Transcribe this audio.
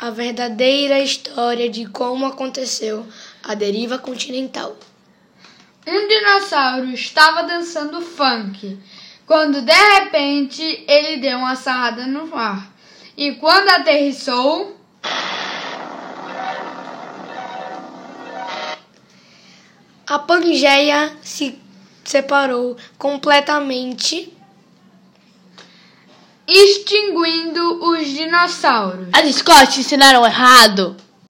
a verdadeira história de como aconteceu a deriva continental. Um dinossauro estava dançando funk, quando de repente ele deu uma sarrada no ar. E quando aterrissou, a Pangeia se separou completamente, extinguindo os dinossauros. As Scott ensinaram errado.